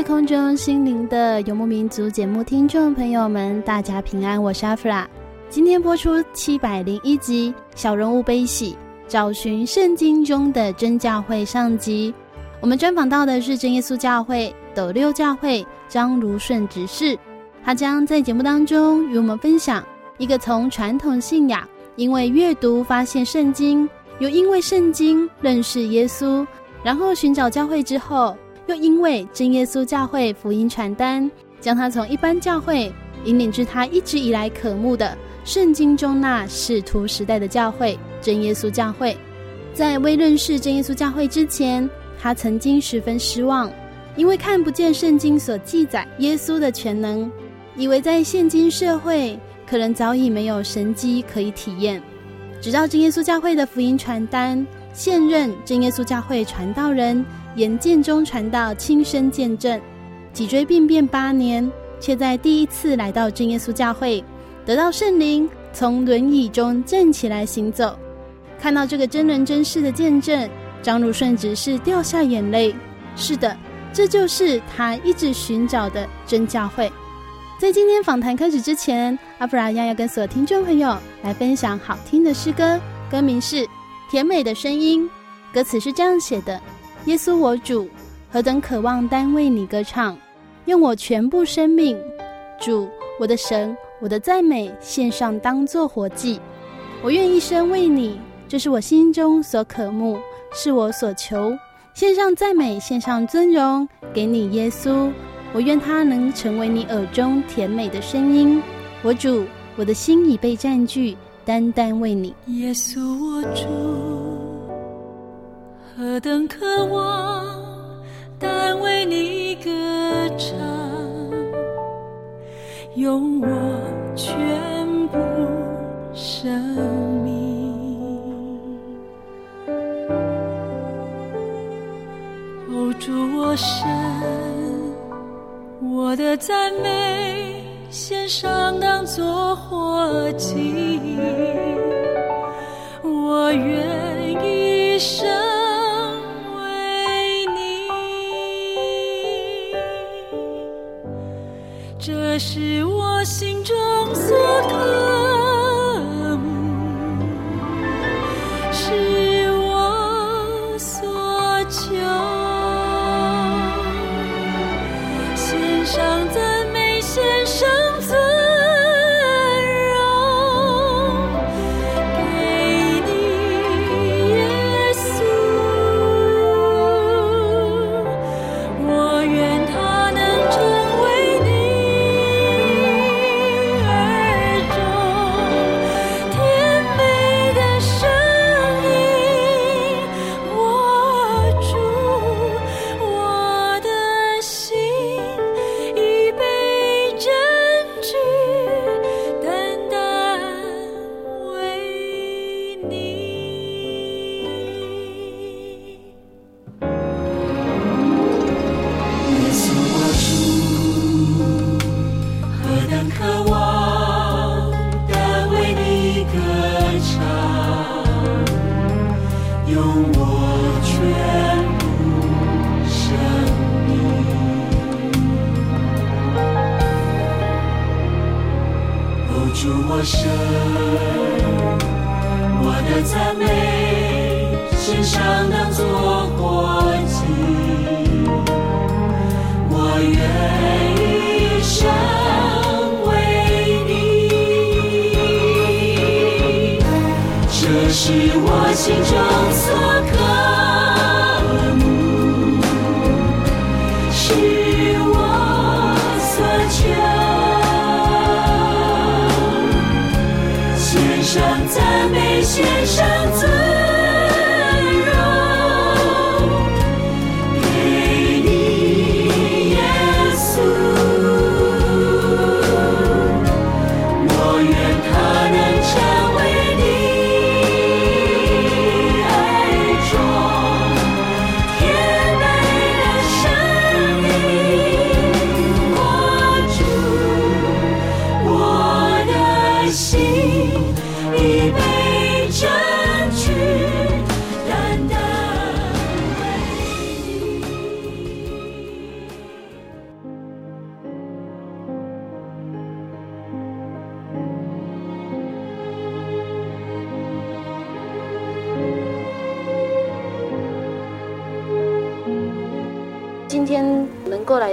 在空中心灵的游牧民族节目听众朋友们，大家平安，我是阿弗拉。今天播出七百零一集《小人物悲喜》，找寻圣经中的真教会上集。我们专访到的是真耶稣教会斗六教会张如顺执事，他将在节目当中与我们分享一个从传统信仰，因为阅读发现圣经，又因为圣经认识耶稣，然后寻找教会之后。又因为真耶稣教会福音传单，将他从一般教会引领至他一直以来渴慕的圣经中那使徒时代的教会——真耶稣教会。在未认识真耶稣教会之前，他曾经十分失望，因为看不见圣经所记载耶稣的全能，以为在现今社会可能早已没有神迹可以体验。直到真耶稣教会的福音传单，现任真耶稣教会传道人。严建中传道亲身见证，脊椎病变八年，却在第一次来到真耶稣教会，得到圣灵，从轮椅中站起来行走。看到这个真人真事的见证，张如顺只是掉下眼泪。是的，这就是他一直寻找的真教会。在今天访谈开始之前，阿弗拉亚要跟所有听众朋友来分享好听的诗歌，歌名是《甜美的声音》，歌词是这样写的。耶稣，我主，何等渴望单为你歌唱，用我全部生命，主，我的神，我的赞美献上，当作活祭。我愿一生为你，这是我心中所渴慕，是我所求。献上赞美，献上尊荣，给你耶稣。我愿他能成为你耳中甜美的声音。我主，我的心已被占据，单单为你。耶稣，我主。何等渴望，单为你歌唱，用我全部生命。哦，主我神，我的赞美献上当作活祭，赞美献上当作活祭，我愿一生为你，这是我心中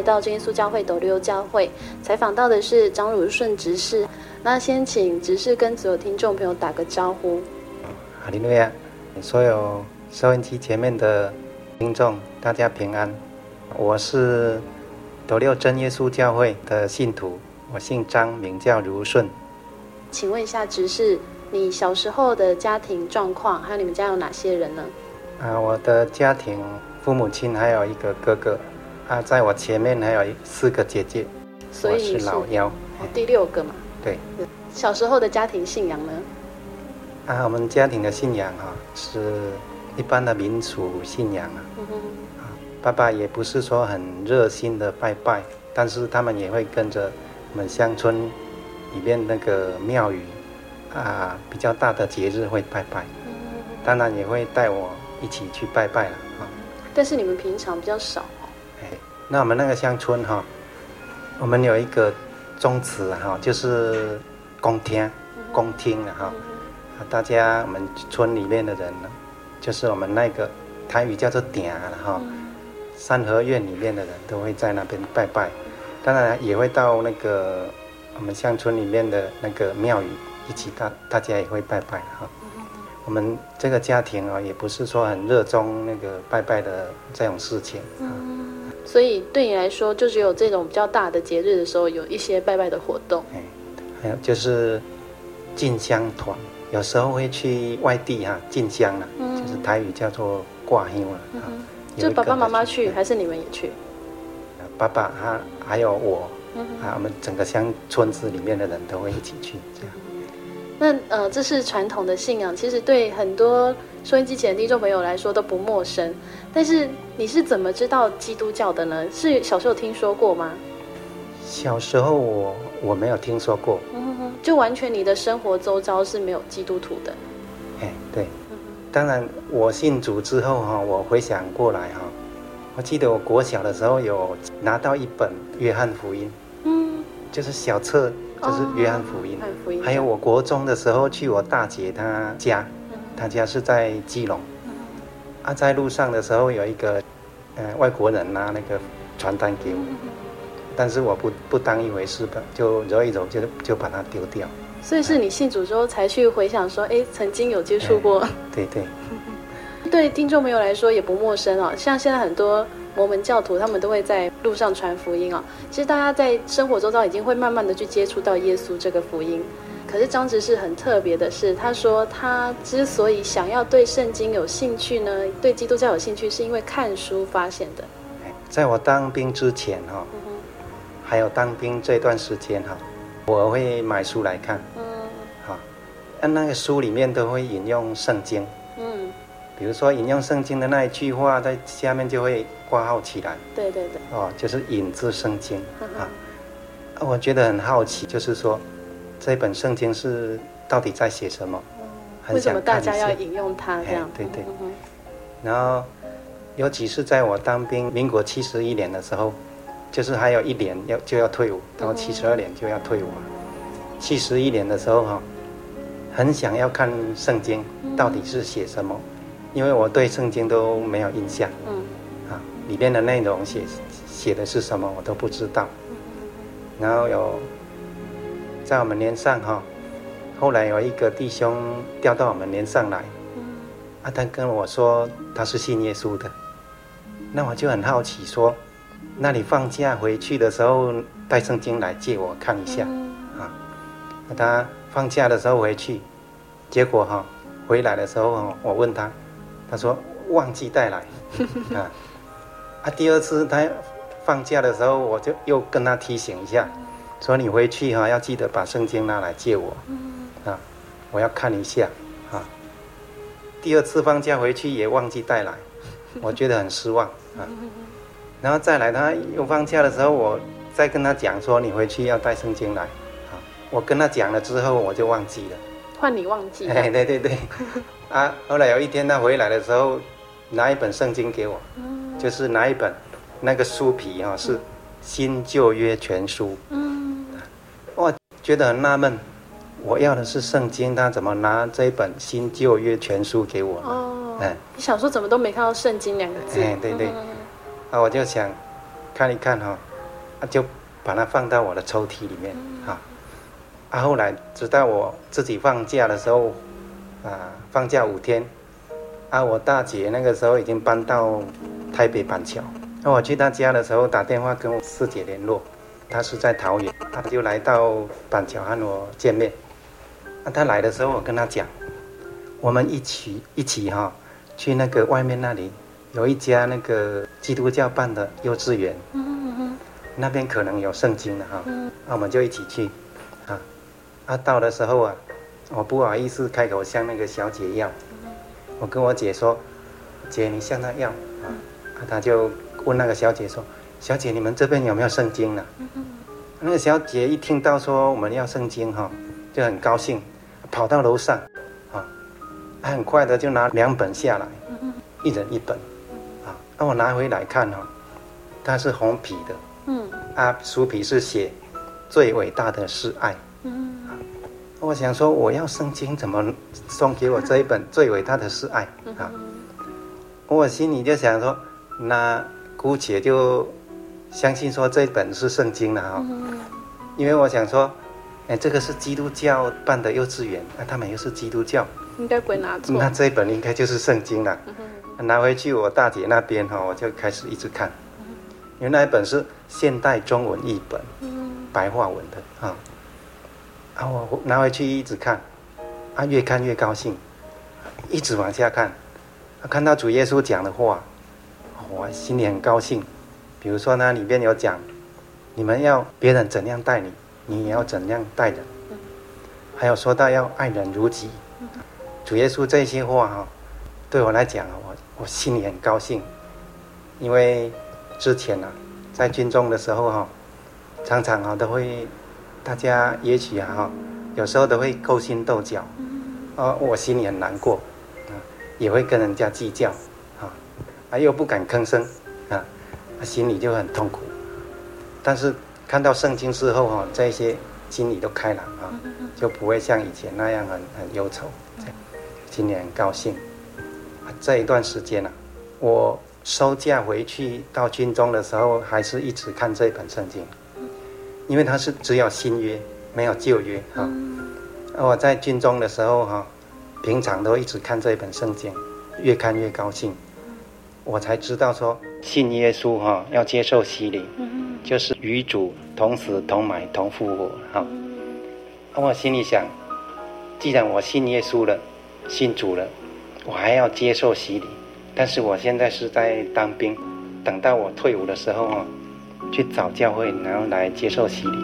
到真耶稣教会斗六教会采访到的是张如顺执事，那先请执事跟所有听众朋友打个招呼。哈利路亚，所有收音机前面的听众，大家平安。我是斗六真耶稣教会的信徒，我姓张，名叫如顺。请问一下执事，你小时候的家庭状况，还有你们家有哪些人呢？啊，我的家庭父母亲还有一个哥哥。啊，在我前面还有四个姐姐，所以是我是老幺，哦，第六个嘛。对。小时候的家庭信仰呢？啊，我们家庭的信仰啊，是一般的民俗信仰啊。嗯哼。啊，爸爸也不是说很热心的拜拜，但是他们也会跟着我们乡村里面那个庙宇啊，比较大的节日会拜拜。嗯。当然也会带我一起去拜拜了啊。但是你们平常比较少。那我们那个乡村哈，我们有一个宗祠哈，就是公厅、公厅的哈。大家我们村里面的人呢，就是我们那个台语叫做顶了哈。三合院里面的人都会在那边拜拜，当然也会到那个我们乡村里面的那个庙宇一起大大家也会拜拜哈。我们这个家庭啊，也不是说很热衷那个拜拜的这种事情啊。所以对你来说，就只有这种比较大的节日的时候，有一些拜拜的活动。哎，还有就是进香团，有时候会去外地哈进香了，就是台语叫做挂香了。嗯，就爸爸妈妈去，还是你们也去？爸爸他还有我，啊，我们整个乡村子里面的人都会一起去这样。那呃，这是传统的信仰，其实对很多收音机前的听众朋友来说都不陌生。但是你是怎么知道基督教的呢？是小时候听说过吗？小时候我我没有听说过，嗯哼，就完全你的生活周遭是没有基督徒的。哎，对，当然我信主之后哈，我回想过来哈，我记得我国小的时候有拿到一本约翰福音，嗯，就是小册。就是约翰福音，福音还有我国中的时候去我大姐她家，她家是在基隆，啊，在路上的时候有一个，呃，外国人拿那个传单给我，但是我不不当一回事吧，就揉一揉就就把它丢掉。所以是你信主之后才去回想说，哎，曾经有接触过。对对。对听众朋友来说也不陌生哦，像现在很多。摩门教徒他们都会在路上传福音啊。其实大家在生活周遭已经会慢慢的去接触到耶稣这个福音。可是张执事很特别的是，他说他之所以想要对圣经有兴趣呢，对基督教有兴趣，是因为看书发现的。在我当兵之前哈，还有当兵这段时间哈，我会买书来看。嗯。好，那那个书里面都会引用圣经。嗯。比如说引用圣经的那一句话，在下面就会挂号起来。对对对。哦，就是引自圣经啊。我觉得很好奇，就是说这本圣经是到底在写什么？为什么大家要引用它这样？对对。然后，尤其是在我当兵，民国七十一年的时候，就是还有一年要就要退伍，然后七十二年就要退伍。七十一年的时候哈，很想要看圣经到底是写什么，因为我对圣经都没有印象，嗯，啊，里边的内容写写的是什么我都不知道，然后有在我们连上哈，后来有一个弟兄调到我们连上来，啊，他跟我说他是信耶稣的，那我就很好奇说，那你放假回去的时候带圣经来借我看一下。啊。他放假的时候回去，结果哈回来的时候，我问他，他说忘记带来，啊，啊第二次他放假的时候，我就又跟他提醒一下，说你回去哈要记得把圣经拿来借我，啊，我要看一下，啊，第二次放假回去也忘记带来，我觉得很失望啊，然后再来他又放假的时候，我再跟他讲说你回去要带圣经来啊。我跟他讲了之后，我就忘记了。换你忘记？哎，对对对。啊，后来有一天他回来的时候，拿一本圣经给我，嗯、就是拿一本，那个书皮哈、哦、是新旧约全书。嗯。我觉得很纳闷，我要的是圣经，他怎么拿这一本新旧约全书给我呢？哦。嗯，你小时候怎么都没看到圣经两个字？哎，对对。嗯、啊，我就想看一看哈、哦，啊，就把它放到我的抽屉里面，哈、嗯。啊，后来直到我自己放假的时候，啊，放假五天，啊，我大姐那个时候已经搬到台北板桥，那我去她家的时候打电话跟我四姐联络，她是在桃园，她就来到板桥和我见面。啊，她来的时候我跟她讲，我们一起一起哈，去那个外面那里有一家那个基督教办的幼稚园，那边可能有圣经的哈，那我们就一起去。啊啊，到的时候啊，我不好意思开口向那个小姐要，我跟我姐说，姐你向她要啊，啊，她就问那个小姐说，小姐你们这边有没有圣经呢？那个小姐一听到说我们要圣经哈，就很高兴，跑到楼上，啊，很快的就拿两本下来，一人一本，啊，那我拿回来看哈，它是红皮的，嗯，啊，书皮是写最伟大的是爱。我想说，我要圣经，怎么送给我这一本最伟大的是爱啊？我心里就想说，那姑且就相信说这一本是圣经了哈。因为我想说，哎，这个是基督教办的幼稚园，那他们又是基督教，应该不会拿错。那这一本应该就是圣经了。拿回去我大姐那边哈，我就开始一直看，因为那一本是现代中文译本，白话文的啊。啊，我拿回去一直看，啊，越看越高兴，一直往下看，看到主耶稣讲的话，我心里很高兴。比如说那里面有讲，你们要别人怎样待你，你也要怎样待人。还有说到要爱人如己，主耶稣这些话哈，对我来讲我我心里很高兴，因为之前呢，在军中的时候哈，常常啊都会。大家也许啊哈，有时候都会勾心斗角，啊，我心里很难过，啊，也会跟人家计较，啊，啊，又不敢吭声，啊，心里就很痛苦。但是看到圣经之后哈，这些心里都开朗啊，就不会像以前那样很很忧愁，心里很高兴。这一段时间呢，我收假回去到军中的时候，还是一直看这本圣经。因为它是只有新约，没有旧约哈。我在军中的时候哈，平常都一直看这一本圣经，越看越高兴。我才知道说信耶稣哈，要接受洗礼，就是与主同死同埋同复活哈。而我心里想，既然我信耶稣了，信主了，我还要接受洗礼。但是我现在是在当兵，等到我退伍的时候哈。去找教会，然后来接受洗礼。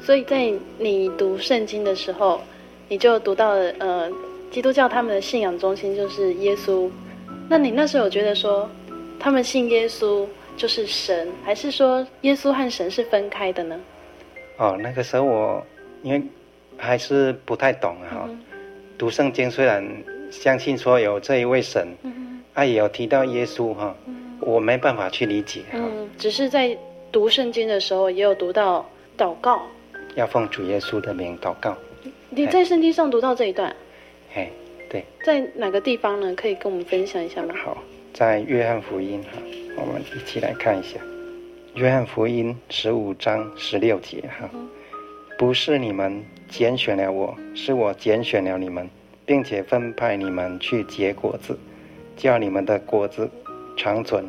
所以在你读圣经的时候，你就读到了呃，基督教他们的信仰中心就是耶稣。那你那时候有觉得说，他们信耶稣就是神，还是说耶稣和神是分开的呢？哦，那个时候我因为。还是不太懂哈，读圣经虽然相信说有这一位神，嗯，啊，也有提到耶稣哈，嗯，我没办法去理解，嗯，只是在读圣经的时候也有读到祷告，要奉主耶稣的名祷告。你在圣经上读到这一段？哎，对，在哪个地方呢？可以跟我们分享一下吗？好，在约翰福音哈，我们一起来看一下，约翰福音十五章十六节哈，不是你们拣选了我，是我拣选了你们，并且分派你们去结果子，叫你们的果子长存，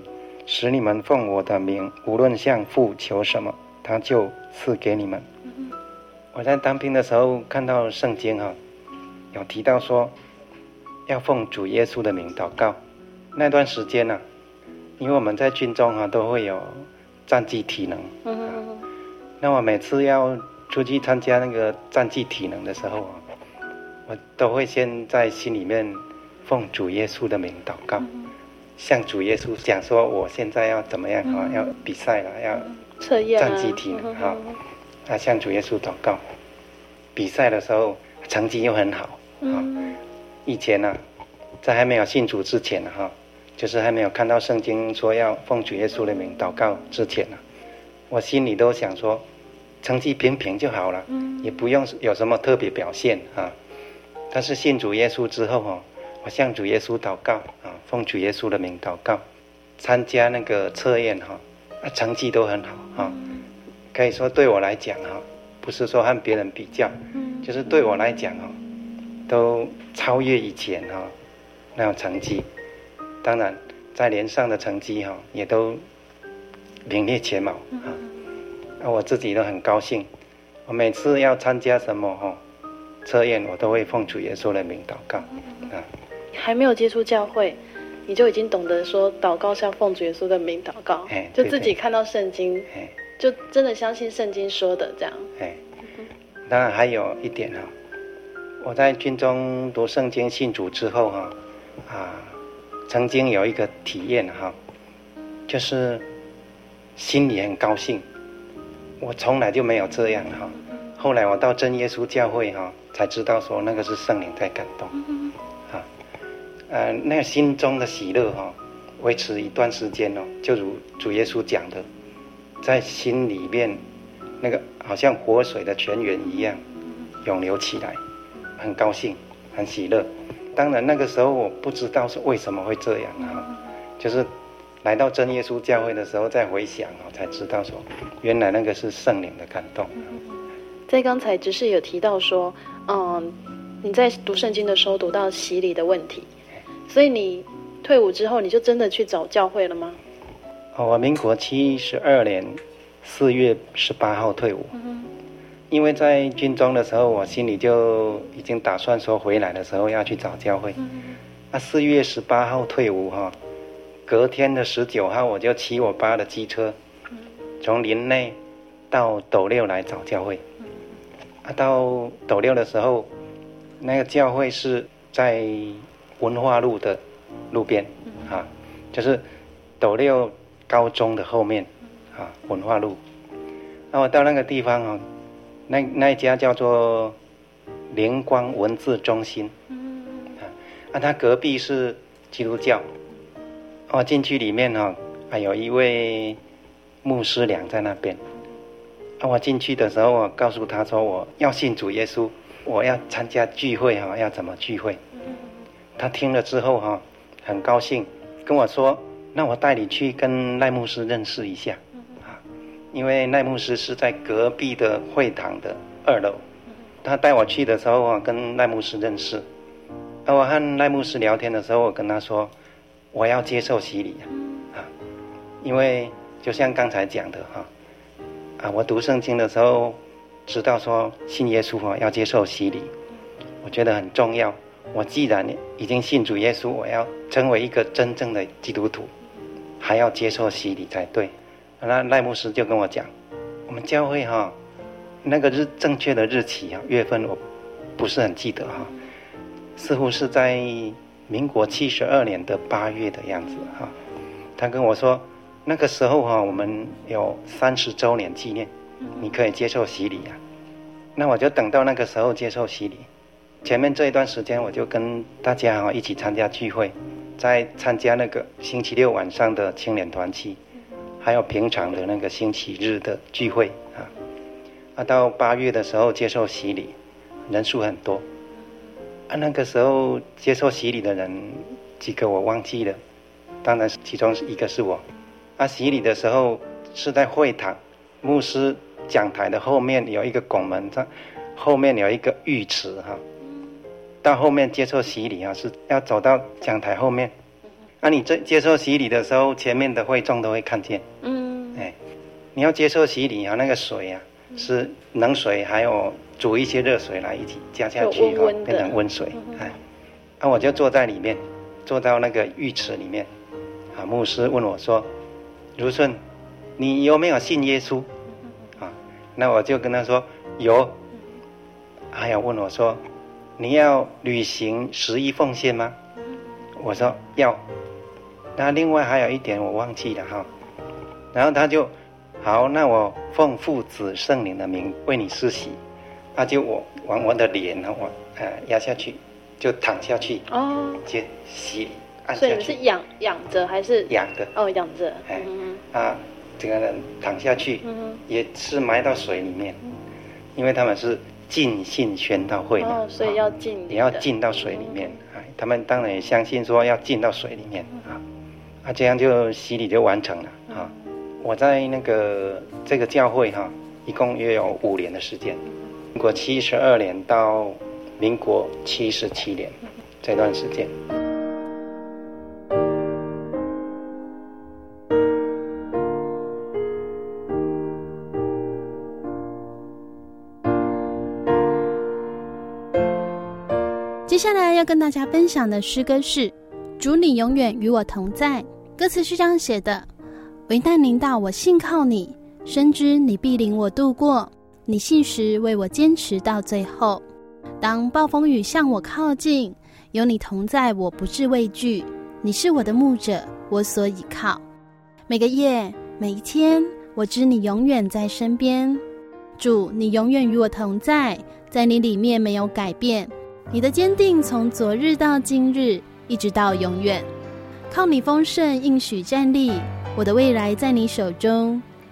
使你们奉我的名，无论向父求什么，他就赐给你们。我在当兵的时候看到圣经哈，有提到说要奉主耶稣的名祷告。那段时间呢，因为我们在军中哈都会有战绩体能，那我每次要出去参加那个战绩体能的时候啊，我都会先在心里面奉主耶稣的名祷告，向主耶稣讲说我现在要怎么样哈，要比赛了，要战绩体能哈。啊，向主耶稣祷告，比赛的时候成绩又很好啊、嗯。以前呢、啊，在还没有信主之前呢，哈，就是还没有看到圣经说要奉主耶稣的名祷告之前呢，我心里都想说，成绩平平就好了，也不用有什么特别表现啊。但是信主耶稣之后哈，我向主耶稣祷告啊，奉主耶稣的名祷告，参加那个测验哈，啊，成绩都很好啊。可以说对我来讲哈，不是说和别人比较，就是对我来讲哈，都超越以前哈那种成绩。当然，在连上的成绩哈，也都名列前茅啊。我自己都很高兴。我每次要参加什么哈测验，我都会奉主耶稣的名祷告啊。还没有接触教会，你就已经懂得说祷告是要奉主耶稣的名祷告，就自己看到圣经。就真的相信圣经说的这样。哎，当然还有一点哈，我在军中读圣经信主之后哈，啊，曾经有一个体验哈，就是心里很高兴，我从来就没有这样哈。后来我到真耶稣教会哈，才知道说那个是圣灵在感动，啊，呃，那个心中的喜乐哈，维持一段时间哦，就如主耶稣讲的。在心里面，那个好像活水的泉源一样，涌流起来，很高兴，很喜乐。当然那个时候我不知道是为什么会这样啊，就是来到真耶稣教会的时候再回想啊，才知道说，原来那个是圣灵的感动。在刚才只是有提到说，嗯，你在读圣经的时候读到洗礼的问题，所以你退伍之后你就真的去找教会了吗？我民国七十二年四月十八号退伍，因为在军中的时候，我心里就已经打算说回来的时候要去找教会。那四月十八号退伍哈，隔天的十九号我就骑我爸的机车，从林内到斗六来找教会。啊，到斗六的时候，那个教会是在文化路的路边，啊，就是斗六。高中的后面，啊，文化路。那我到那个地方啊，那那一家叫做灵光文字中心，啊，那他隔壁是基督教。我进去里面哈，还有一位牧师娘在那边。啊，我进去的时候，我告诉他说我要信主耶稣，我要参加聚会哈，要怎么聚会？他听了之后哈，很高兴，跟我说。那我带你去跟赖牧师认识一下，因为赖牧师是在隔壁的会堂的二楼，他带我去的时候我，跟赖牧师认识。而我和赖牧师聊天的时候，我跟他说，我要接受洗礼啊，因为就像刚才讲的哈，啊，我读圣经的时候知道说信耶稣啊要接受洗礼，我觉得很重要。我既然已经信主耶稣，我要成为一个真正的基督徒。还要接受洗礼才对，那赖牧师就跟我讲，我们教会哈，那个日正确的日期啊，月份我不是很记得哈，似乎是在民国七十二年的八月的样子哈。他跟我说，那个时候哈，我们有三十周年纪念，你可以接受洗礼啊。那我就等到那个时候接受洗礼，前面这一段时间，我就跟大家哈一起参加聚会，在参加那个星期六晚上的青年团契，还有平常的那个星期日的聚会啊。啊，到八月的时候接受洗礼，人数很多。啊，那个时候接受洗礼的人几个我忘记了，当然其中一个是我。啊，洗礼的时候是在会堂，牧师讲台的后面有一个拱门，这后面有一个浴池哈。到后面接受洗礼啊，是要走到讲台后面。啊，你这接受洗礼的时候，前面的会众都会看见。嗯，哎，你要接受洗礼啊，那个水啊是冷水，还有煮一些热水来一起加下去哈，变成温水。哎，啊，我就坐在里面，坐到那个浴池里面。啊，牧师问我说：“如顺，你有没有信耶稣？”啊，那我就跟他说有。还有问我说。你要履行十一奉献吗？我说要。那另外还有一点我忘记了哈。然后他就好，那我奉父子圣灵的名为你施洗。那就我往我的脸呢，我呃压下去，就躺下去哦，就洗按下去。所以你是仰仰着还是仰的？哦，仰着。哎，啊，这个人躺下去，也是埋到水里面，因为他们是。浸信宣道会嘛，哦，所以要浸，也要浸到水里面。哎，他们当然也相信说要浸到水里面啊，啊，这样就洗礼就完成了啊。我在那个这个教会哈，一共约有五年的时间，民国七十二年到民国七十七年这段时间。接下来要跟大家分享的诗歌是《主你永远与我同在》，歌词是这样写的：危难临到，我信靠你，深知你必领我度过。你信实为我坚持到最后。当暴风雨向我靠近，有你同在，我不致畏惧。你是我的牧者，我所倚靠。每个夜，每一天，我知你永远在身边。主，你永远与我同在，在你里面没有改变。你的坚定从昨日到今日，一直到永远，靠你丰盛应许站立，我的未来在你手中，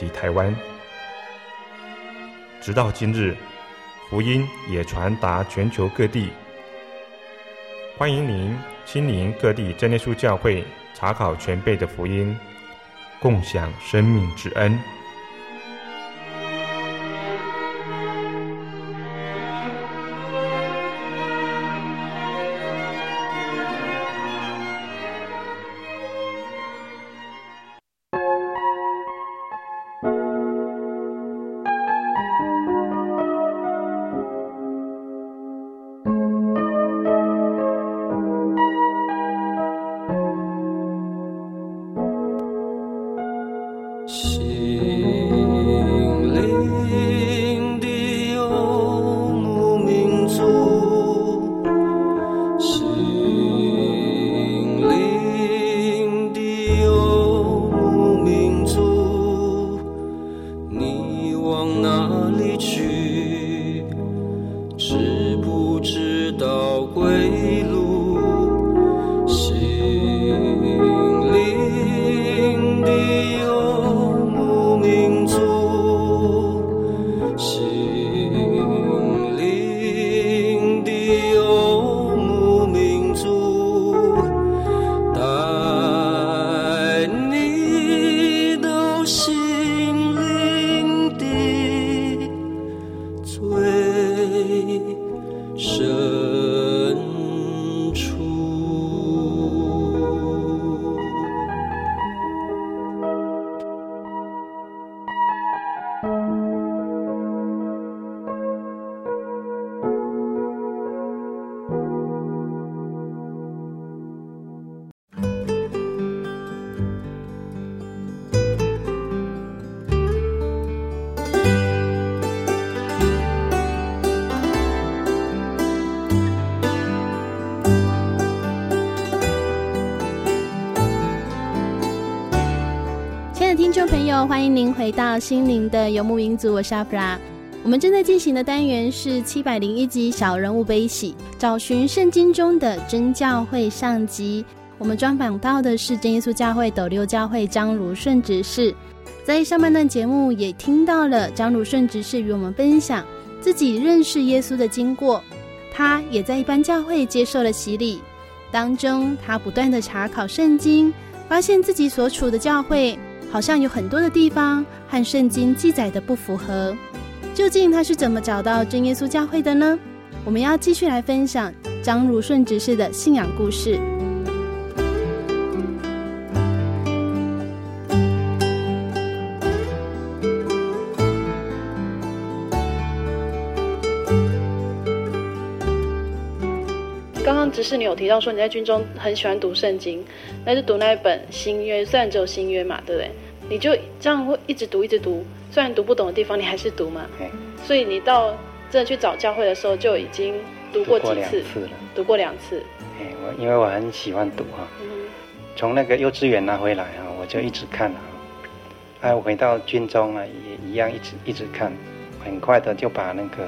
及台湾，直到今日，福音也传达全球各地。欢迎您亲临各地真耶稣教会，查考全辈的福音，共享生命之恩。回到心灵的游牧民族，我是阿弗拉。我们正在进行的单元是七百零一集《小人物悲喜》，找寻圣经中的真教会上集。我们专访到的是真耶稣教会斗六教会张如顺执事。在上半段节目也听到了张如顺执事与我们分享自己认识耶稣的经过。他也在一般教会接受了洗礼，当中他不断地查考圣经，发现自己所处的教会。好像有很多的地方和圣经记载的不符合，究竟他是怎么找到真耶稣教会的呢？我们要继续来分享张汝顺执事的信仰故事。刚刚执事你有提到说你在军中很喜欢读圣经，那就读那一本新约，虽然只有新约嘛，对不对？你就这样会一直读一直读，虽然读不懂的地方你还是读嘛。所以你到真的去找教会的时候就已经读过几次？读过两次了。读过两次。我因为我很喜欢读哈，从那个幼稚园拿回来哈，我就一直看哈。哎，我回到军中啊，也一样一直一直看，很快的就把那个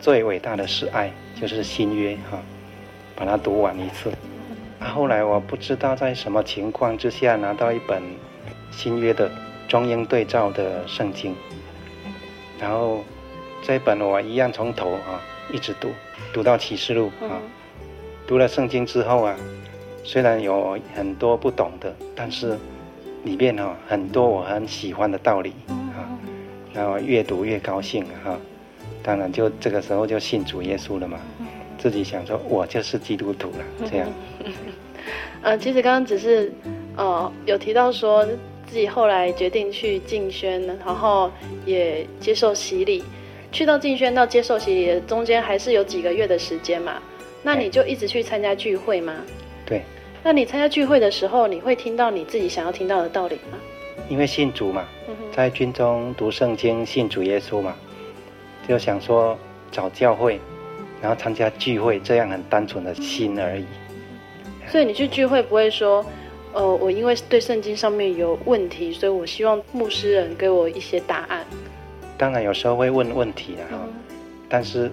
最伟大的是爱，就是新约哈，把它读完一次。啊，后来我不知道在什么情况之下拿到一本。新约的中英对照的圣经，然后这本我一样从头啊一直读，读到启示录啊。读了圣经之后啊，虽然有很多不懂的，但是里面哈很多我很喜欢的道理啊，然后越读越高兴哈。当然就这个时候就信主耶稣了嘛，自己想说我就是基督徒了这样。呃，其实刚刚只是呃有提到说自己后来决定去进宣，然后也接受洗礼。去到进宣到接受洗礼的中间还是有几个月的时间嘛？那你就一直去参加聚会吗？对。那你参加聚会的时候，你会听到你自己想要听到的道理吗？因为信主嘛，在军中读圣经，信主耶稣嘛，就想说找教会，然后参加聚会，这样很单纯的心而已。所以你去聚会不会说，呃，我因为对圣经上面有问题，所以我希望牧师人给我一些答案。当然有时候会问问题的哈，但是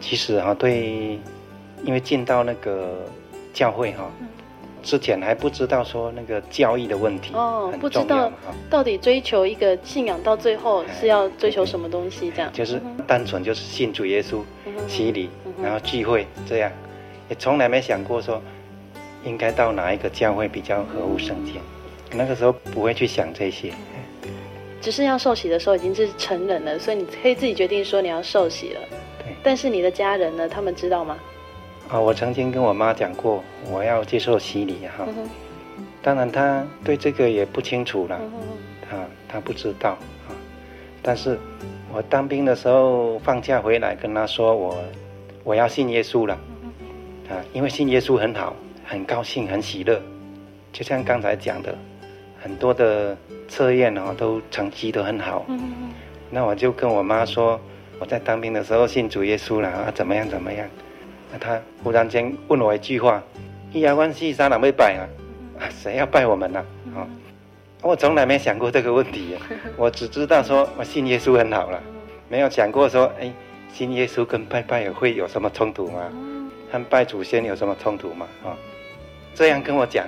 其实哈对，因为进到那个教会哈。之前还不知道说那个教义的问题哦，不知道到底追求一个信仰到最后是要追求什么东西这样，就是单纯就是信主耶稣，洗礼，然后聚会这样，也从来没想过说应该到哪一个教会比较合乎圣经，那个时候不会去想这些，只是要受洗的时候已经是成人了，所以你可以自己决定说你要受洗了，对，但是你的家人呢，他们知道吗？啊，我曾经跟我妈讲过，我要接受洗礼哈。当然，她对这个也不清楚了，啊，她不知道啊。但是，我当兵的时候放假回来跟她说我我要信耶稣了，啊，因为信耶稣很好，很高兴，很喜乐。就像刚才讲的，很多的测验哦都成绩都很好。那我就跟我妈说，我在当兵的时候信主耶稣了啊，怎么样怎么样。那她忽然间问我一句话：“一牙关系三哪会拜啊？谁要拜我们呢、啊？”，我从来没想过这个问题，我只知道说我信耶稣很好了，没有想过说，哎，信耶稣跟拜拜会有什么冲突吗？和拜祖先有什么冲突吗？啊，这样跟我讲，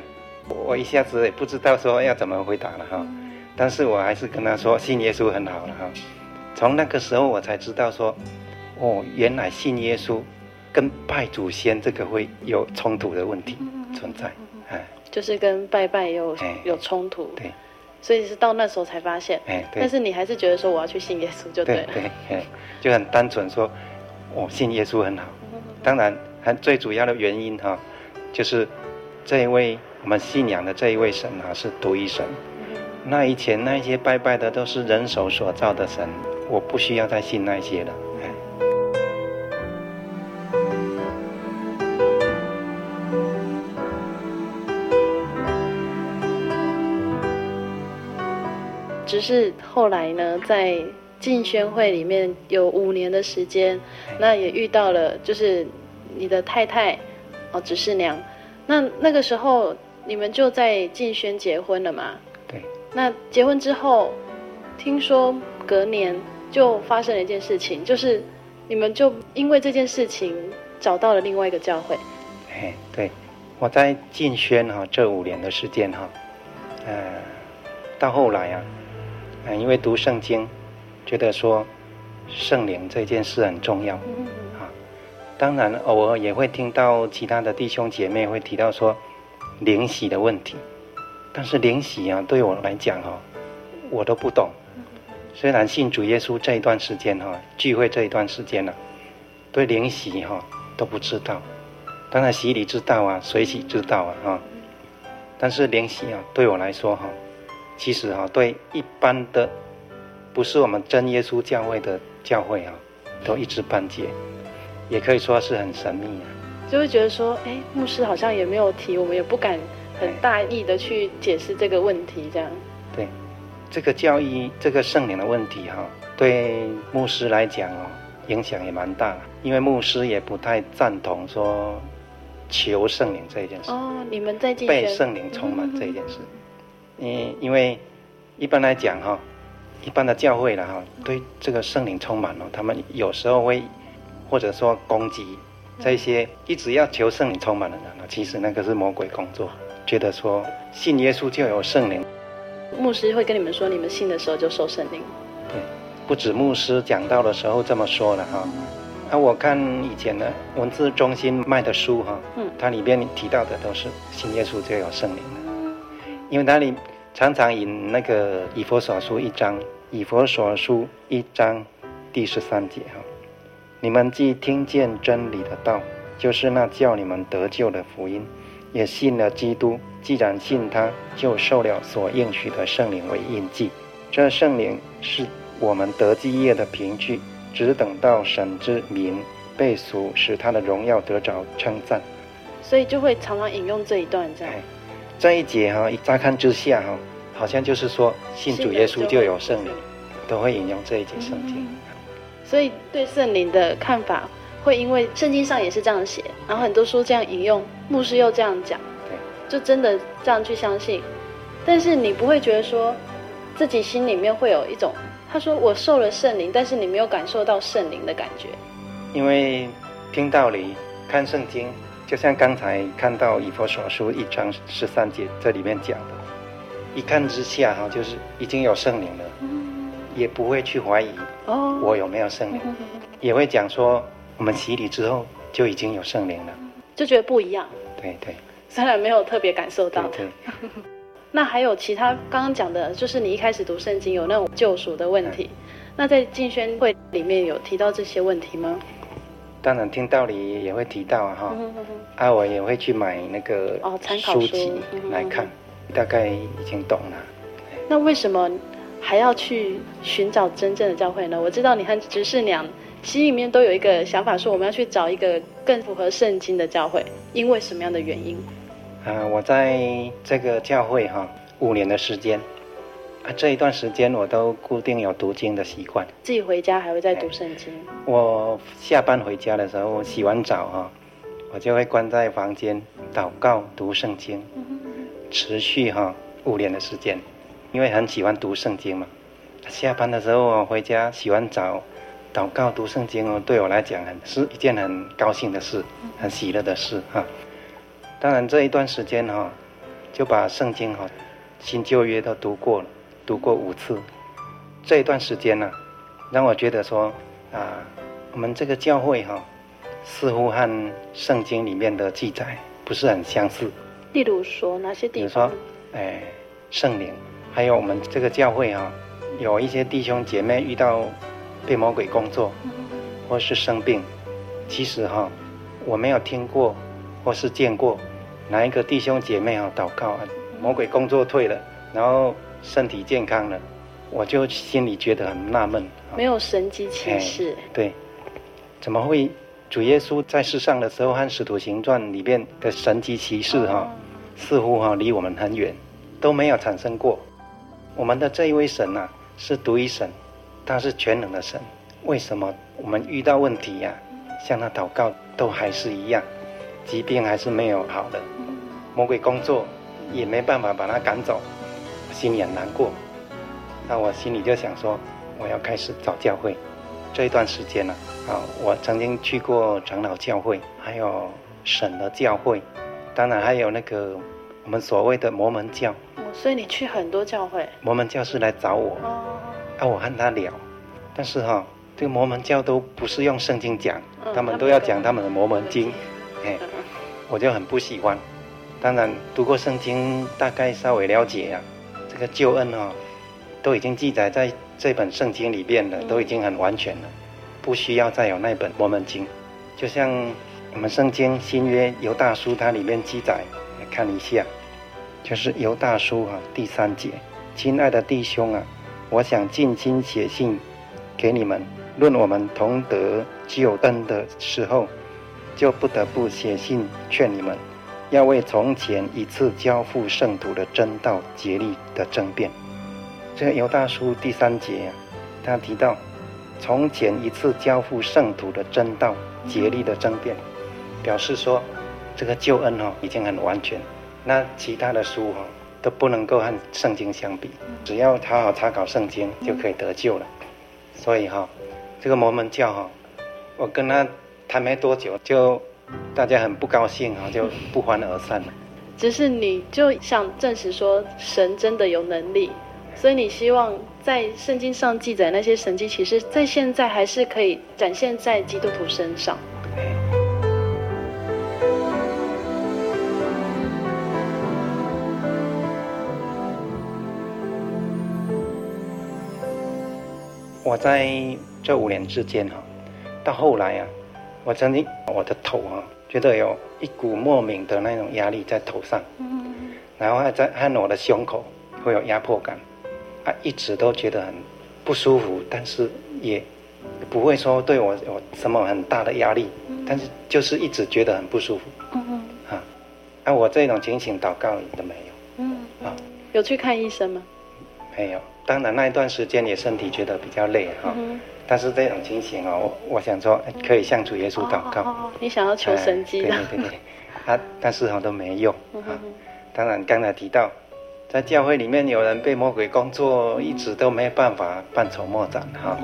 我一下子也不知道说要怎么回答了哈。但是我还是跟他说信耶稣很好了哈。从那个时候我才知道说，哦，原来信耶稣。跟拜祖先这个会有冲突的问题存在，哎，就是跟拜拜有有冲突，对，所以是到那时候才发现，哎，但是你还是觉得说我要去信耶稣就对了，对，哎，就很单纯说，我信耶稣很好，当然，还最主要的原因哈，就是这一位我们信仰的这一位神啊是独一神，那以前那些拜拜的都是人手所造的神，我不需要再信那些了。只是后来呢，在进宣会里面有五年的时间，那也遇到了就是你的太太哦，执事娘。那那个时候你们就在进宣结婚了嘛？对。那结婚之后，听说隔年就发生了一件事情，就是你们就因为这件事情找到了另外一个教会。哎，对，我在进宣哈这五年的时间哈，呃，到后来啊。嗯，因为读圣经，觉得说圣灵这件事很重要啊。当然，偶尔也会听到其他的弟兄姐妹会提到说灵洗的问题，但是灵洗啊，对我来讲哦，我都不懂。虽然信主耶稣这一段时间哈，聚会这一段时间呢，对灵洗哈都不知道。当然洗礼知道啊，水洗知道啊哈，但是灵洗啊，对我来说哈。其实哈，对一般的不是我们真耶稣教会的教会啊，都一知半解，也可以说是很神秘啊。就会觉得说，哎，牧师好像也没有提，我们也不敢很大意的去解释这个问题，这样。对，这个教义，这个圣灵的问题哈，对牧师来讲哦，影响也蛮大，因为牧师也不太赞同说求圣灵这件事。哦，你们在被圣灵充满这件事。嗯因因为一般来讲哈，一般的教会了哈，对这个圣灵充满了，他们有时候会或者说攻击这些一直要求圣灵充满的人，其实那个是魔鬼工作，觉得说信耶稣就有圣灵。牧师会跟你们说，你们信的时候就受圣灵。对，不止牧师讲到的时候这么说了哈，啊，我看以前的文字中心卖的书哈，嗯，它里边提到的都是信耶稣就有圣灵了，因为那里常常引那个以佛所书一章，以佛所书一章第十三节哈，你们既听见真理的道，就是那叫你们得救的福音，也信了基督，既然信他，就受了所应许的圣灵为印记，这圣灵是我们得基业的凭据。只等到神之名被赎，使他的荣耀得着称赞，所以就会常常引用这一段这样。这一节哈，一乍看之下哈，好像就是说信主耶稣就有圣灵，都会引用这一节圣经。嗯。所以对圣灵的看法，会因为圣经上也是这样写，然后很多书这样引用，牧师又这样讲，对，就真的这样去相信。但是你不会觉得说，自己心里面会有一种。他说：“我受了圣灵，但是你没有感受到圣灵的感觉，因为听道理、看圣经，就像刚才看到以弗所书一章十三节这里面讲的，一看之下哈，就是已经有圣灵了，嗯、也不会去怀疑哦，我有没有圣灵，哦、也会讲说我们洗礼之后就已经有圣灵了，就觉得不一样。对对，虽然没有特别感受到。对，对。那还有其他刚刚讲的，就是你一开始读圣经有那种救赎的问题，那在敬宣会里面有提到这些问题吗？当然听道理也会提到啊哈，啊我也会去买那个哦参考书来看，大概已经懂了。那为什么还要去寻找真正的教会呢？我知道你和执事娘心里面都有一个想法，说我们要去找一个更符合圣经的教会，因为什么样的原因？啊，我在这个教会哈五年的时间，啊这一段时间我都固定有读经的习惯。自己回家还会再读圣经？我下班回家的时候，我洗完澡哈，我就会关在房间祷告读圣经，持续哈五年的时间，因为很喜欢读圣经嘛。下班的时候我回家洗完澡，祷告读圣经哦，对我来讲很是一件很高兴的事，很喜乐的事哈。当然，这一段时间哈，就把圣经哈新旧约都读过了，读过五次。这一段时间呢，让我觉得说啊，我们这个教会哈，似乎和圣经里面的记载不是很相似。例如说哪些地方？比如说，哎，圣灵，还有我们这个教会哈，有一些弟兄姐妹遇到被魔鬼工作，或是生病，其实哈，我没有听过，或是见过。哪一个弟兄姐妹啊，祷告啊，魔鬼工作退了，然后身体健康了，我就心里觉得很纳闷。没有神迹奇事。对，怎么会主耶稣在世上的时候和《使徒行传》里面的神迹奇事哈，似乎哈离我们很远，都没有产生过。我们的这一位神呐，是独一神，他是全能的神，为什么我们遇到问题呀，向他祷告都还是一样？疾病还是没有好的，魔鬼工作也没办法把他赶走，心里很难过。那我心里就想说，我要开始找教会。这一段时间呢，啊，我曾经去过长老教会，还有省的教会，当然还有那个我们所谓的摩门教。哦，所以你去很多教会？摩门教是来找我，哦，啊，我和他聊，但是哈，这个摩门教都不是用圣经讲，他们都要讲他们的摩门经。哎，我就很不喜欢。当然，读过圣经，大概稍微了解啊，这个救恩哦，都已经记载在这本圣经里边了，都已经很完全了，不需要再有那本摩门经。就像我们圣经新约犹大书，它里面记载，来看一下，就是犹大书啊第三节，亲爱的弟兄啊，我想尽心写信给你们，论我们同得救恩的时候。就不得不写信劝你们，要为从前一次交付圣徒的真道竭力的争辩。这个犹大书第三节，他提到从前一次交付圣徒的真道竭力的争辩，表示说这个救恩哈已经很完全，那其他的书哈都不能够和圣经相比，只要好好查考圣经就可以得救了。所以哈，这个摩门教哈，我跟他。谈没多久，就大家很不高兴啊，就不欢而散了。只是你就想证实说，神真的有能力，所以你希望在圣经上记载那些神迹其实，在现在还是可以展现在基督徒身上。我在这五年之间哈，到后来啊，我曾经我的头啊，觉得有一股莫名的那种压力在头上，然后还在按我的胸口会有压迫感，啊，一直都觉得很不舒服，但是也不会说对我有什么很大的压力，但是就是一直觉得很不舒服，嗯。啊，啊，我这种情形祷告你都没有，嗯，啊，有去看医生吗？没有。当然那一段时间也身体觉得比较累哈，嗯、但是这种情形哦，我我想说可以向主耶稣祷告。哦哦哦、你想要求神迹的？对对对，啊，但是哈都没用啊。当然刚才提到，在教会里面有人被魔鬼工作，一直都没有办法办筹莫展哈，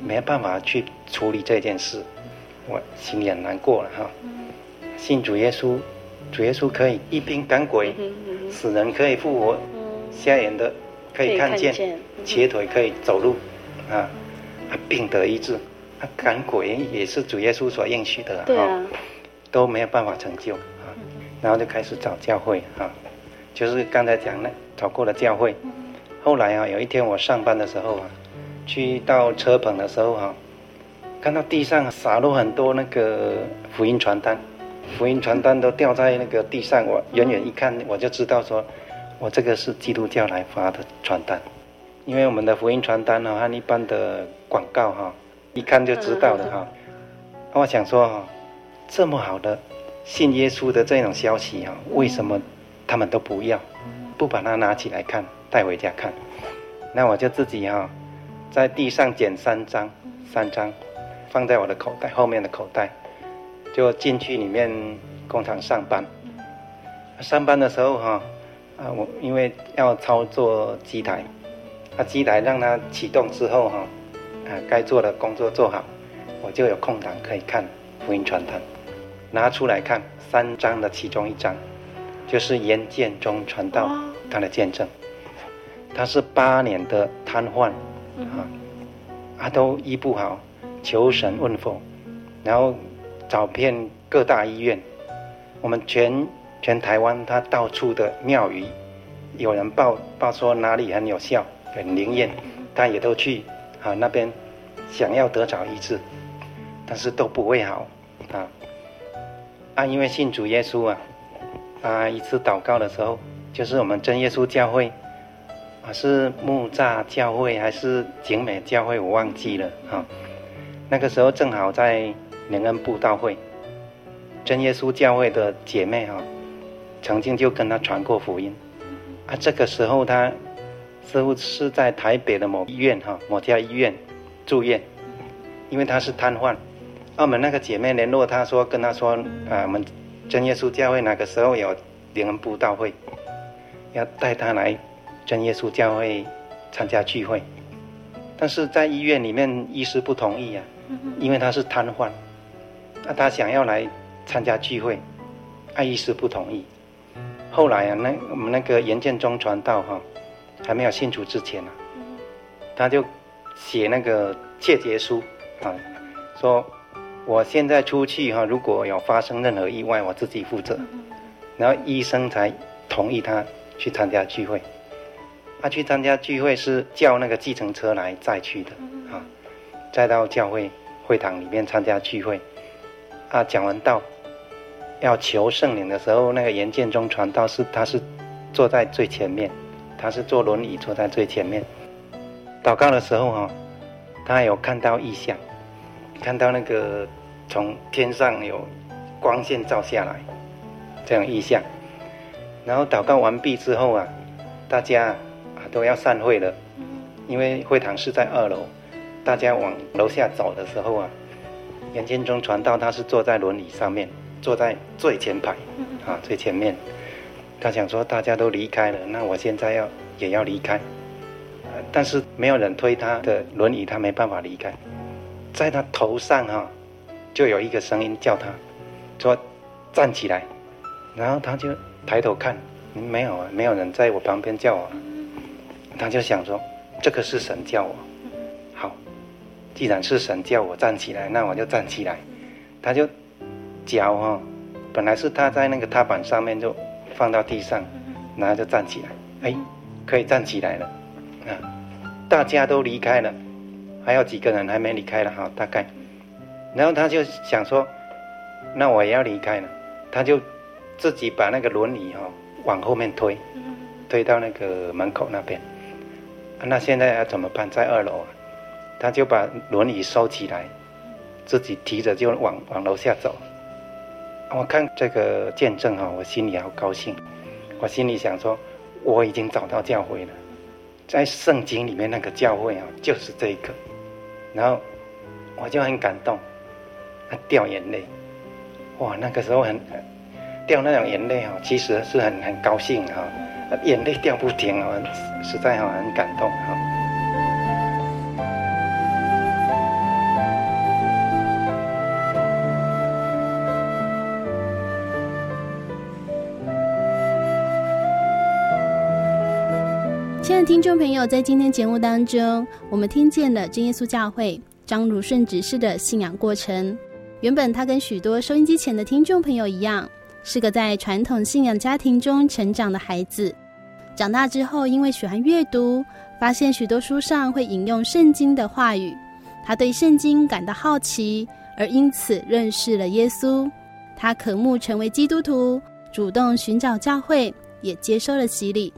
没有办法去处理这件事，我心里很难过了哈。信主耶稣，主耶稣可以一兵赶鬼，死人可以复活，瞎眼的。可以看见，瘸腿可以走路，啊，病得医治，啊，赶鬼也是主耶稣所应许的，对啊，都没有办法成就，啊，然后就开始找教会，啊，就是刚才讲那找过了教会，后来啊，有一天我上班的时候啊，去到车棚的时候啊，看到地上洒落很多那个福音传单，福音传单都掉在那个地上，我远远一看我就知道说。我这个是基督教来发的传单，因为我们的福音传单呢，和一般的广告哈，一看就知道的哈。我想说哈，这么好的信耶稣的这种消息哈，为什么他们都不要，不把它拿起来看，带回家看？那我就自己哈，在地上捡三张，三张，放在我的口袋后面的口袋，就进去里面工厂上班。上班的时候哈。啊，我因为要操作机台，啊，机台让它启动之后哈，啊，该做的工作做好，我就有空档可以看福音传单，拿出来看三张的其中一张，就是严建中传道他的见证，他是八年的瘫痪，啊，啊都医不好，求神问佛，然后找遍各大医院，我们全。全台湾，他到处的庙宇，有人报报说哪里很有效、很灵验，他也都去啊那边想要得着医治，但是都不会好啊啊！因为信主耶稣啊啊，一次祷告的时候，就是我们真耶稣教会啊，是木栅教会还是景美教会，我忘记了啊。那个时候正好在联恩布道会，真耶稣教会的姐妹哈。曾经就跟他传过福音，啊，这个时候他似乎是在台北的某医院哈，某家医院住院，因为他是瘫痪。澳门那个姐妹联络他说，跟他说啊，我们真耶稣教会哪个时候有灵恩布道会，要带他来真耶稣教会参加聚会，但是在医院里面医师不同意啊，因为他是瘫痪，那他想要来参加聚会，啊，医师不同意。后来啊，那我们那个严建中传道哈，还没有信主之前啊，他就写那个切结书啊，说我现在出去哈，如果有发生任何意外，我自己负责。然后医生才同意他去参加聚会。他去参加聚会是叫那个计程车来载去的啊，再到教会会堂里面参加聚会。啊，讲完道。要求圣灵的时候，那个严建中传道是，他是坐在最前面，他是坐轮椅坐在最前面。祷告的时候哈，他有看到异象，看到那个从天上有光线照下来，这样异象。然后祷告完毕之后啊，大家啊都要散会了，因为会堂是在二楼，大家往楼下走的时候啊，严建中传道他是坐在轮椅上面。坐在最前排，啊，最前面。他想说，大家都离开了，那我现在要也要离开，但是没有人推他的轮椅，他没办法离开。在他头上哈，就有一个声音叫他，说站起来，然后他就抬头看，没有啊，没有人在我旁边叫我，他就想说，这个是神叫我，好，既然是神叫我站起来，那我就站起来。他就脚哈，本来是踏在那个踏板上面，就放到地上，然后就站起来，哎，可以站起来了。啊，大家都离开了，还有几个人还没离开了哈，大概。然后他就想说，那我也要离开了，他就自己把那个轮椅哈往后面推，推到那个门口那边。那现在要怎么办？在二楼啊，他就把轮椅收起来，自己提着就往往楼下走。我看这个见证啊，我心里好高兴。我心里想说，我已经找到教会了，在圣经里面那个教会啊，就是这个。然后我就很感动。掉眼泪，哇！那个时候很掉那种眼泪啊，其实是很很高兴哈，眼泪掉不停啊，实在很感动哈。听众朋友，在今天节目当中，我们听见了真耶稣教会张如顺执事的信仰过程。原本他跟许多收音机前的听众朋友一样，是个在传统信仰家庭中成长的孩子。长大之后，因为喜欢阅读，发现许多书上会引用圣经的话语，他对圣经感到好奇，而因此认识了耶稣。他渴慕成为基督徒，主动寻找教会，也接受了洗礼。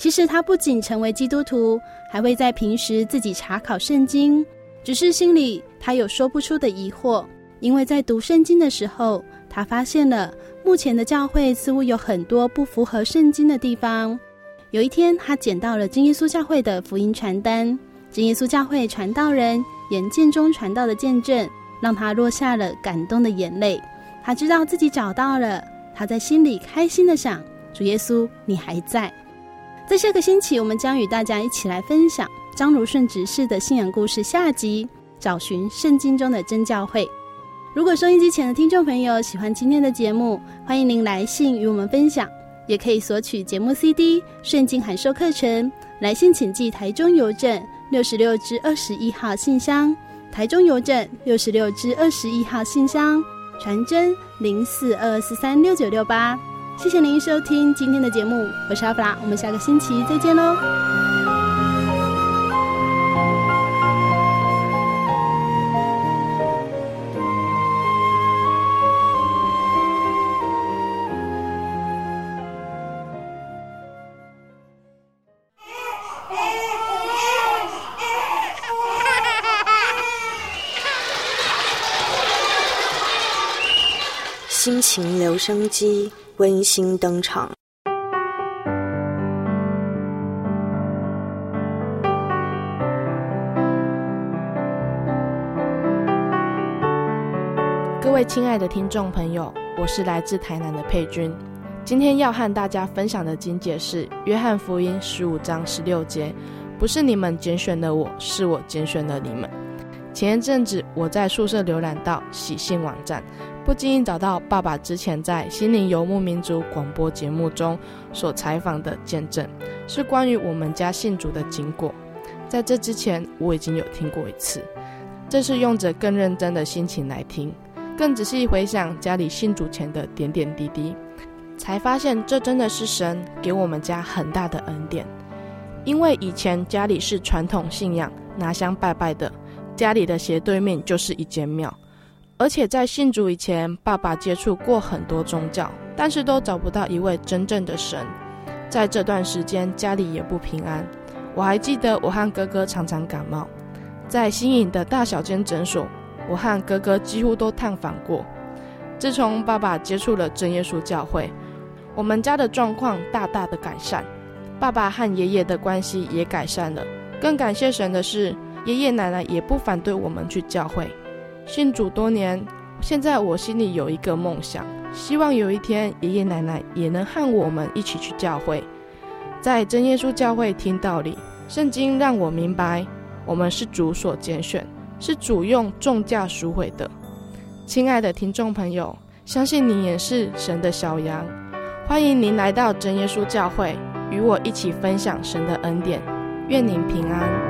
其实他不仅成为基督徒，还会在平时自己查考圣经，只是心里他有说不出的疑惑。因为在读圣经的时候，他发现了目前的教会似乎有很多不符合圣经的地方。有一天，他捡到了真耶稣教会的福音传单，真耶稣教会传道人眼见中传道的见证，让他落下了感动的眼泪。他知道自己找到了，他在心里开心的想：主耶稣，你还在。在下个星期，我们将与大家一起来分享张如顺执事的信仰故事下集，找寻圣经中的真教会。如果收音机前的听众朋友喜欢今天的节目，欢迎您来信与我们分享，也可以索取节目 CD《圣经函授课程》。来信请寄台中邮政六十六至二十一号信箱，台中邮政六十六至二十一号信箱，传真零四二四三六九六八。谢谢您收听今天的节目，我是阿弗拉，我们下个星期再见喽。心情留声机温馨登场。各位亲爱的听众朋友，我是来自台南的佩君。今天要和大家分享的经节是《约翰福音》十五章十六节：“不是你们拣选了我，是我拣选了你们。”前一阵子，我在宿舍浏览到喜信网站。不经意找到爸爸之前在《心灵游牧民族》广播节目中所采访的见证，是关于我们家信主的经过。在这之前，我已经有听过一次，这是用着更认真的心情来听，更仔细回想家里信主前的点点滴滴，才发现这真的是神给我们家很大的恩典。因为以前家里是传统信仰，拿香拜拜的，家里的斜对面就是一间庙。而且在信主以前，爸爸接触过很多宗教，但是都找不到一位真正的神。在这段时间，家里也不平安。我还记得我和哥哥常常感冒，在新营的大小间诊所，我和哥哥几乎都探访过。自从爸爸接触了真耶稣教会，我们家的状况大大的改善，爸爸和爷爷的关系也改善了。更感谢神的是，爷爷奶奶也不反对我们去教会。信主多年，现在我心里有一个梦想，希望有一天爷爷奶奶也能和我们一起去教会，在真耶稣教会听道理。圣经让我明白，我们是主所拣选，是主用重价赎回的。亲爱的听众朋友，相信你也是神的小羊，欢迎您来到真耶稣教会，与我一起分享神的恩典，愿您平安。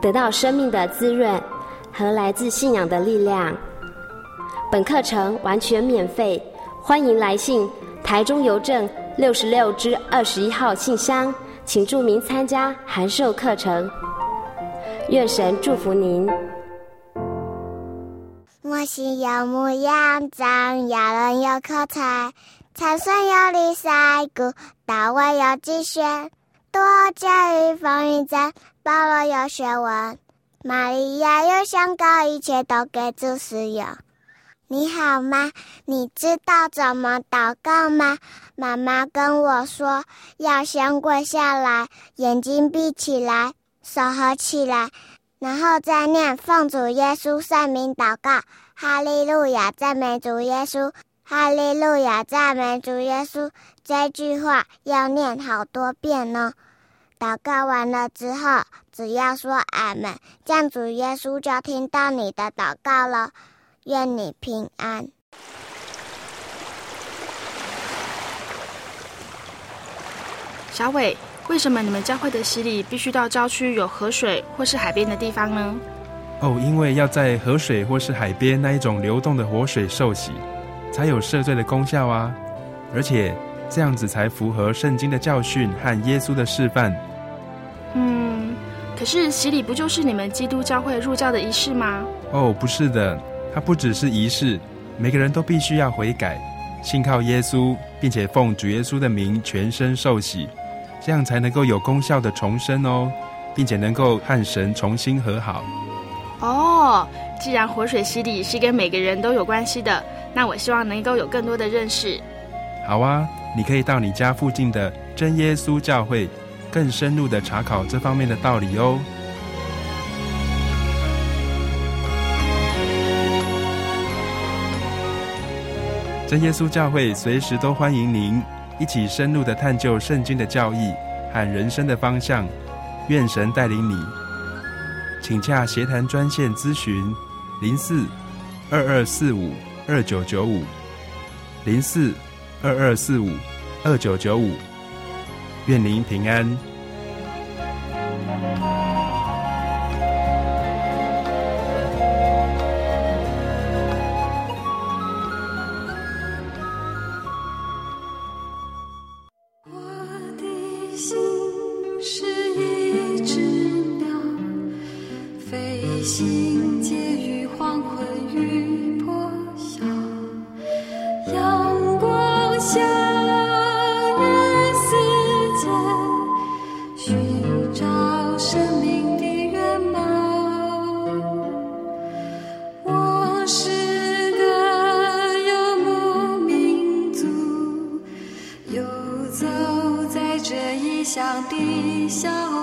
得到生命的滋润和来自信仰的力量。本课程完全免费，欢迎来信台中邮政六十六支二十一号信箱，请注明参加函授课程。愿神祝福您。我心有牧羊长，亚伦有口才，参孙有礼赛鼓，大卫有击弦，多加与风云战。保罗有学问，玛利亚有香膏，一切都给主使用。你好吗？你知道怎么祷告吗？妈妈跟我说，要先跪下来，眼睛闭起来，手合起来，然后再念奉主耶稣圣名祷告。哈利路亚，赞美主耶稣！哈利路亚，赞美主耶稣！这句话要念好多遍呢。祷告完了之后，只要说阿门，这样主耶稣就听到你的祷告了。愿你平安。小伟，为什么你们教会的洗礼必须到郊区有河水或是海边的地方呢？哦，因为要在河水或是海边那一种流动的活水受洗，才有赦罪的功效啊。而且这样子才符合圣经的教训和耶稣的示范。嗯，可是洗礼不就是你们基督教会入教的仪式吗？哦，不是的，它不只是仪式，每个人都必须要悔改，信靠耶稣，并且奉主耶稣的名全身受洗，这样才能够有功效的重生哦，并且能够和神重新和好。哦，既然活水洗礼是跟每个人都有关系的，那我希望能够有更多的认识。好啊，你可以到你家附近的真耶稣教会。更深入的查考这方面的道理哦。真耶稣教会随时都欢迎您一起深入的探究圣经的教义和人生的方向。愿神带领你，请洽协谈专线咨询零四二二四五二九九五零四二二四五二九九五。愿您平安。心灵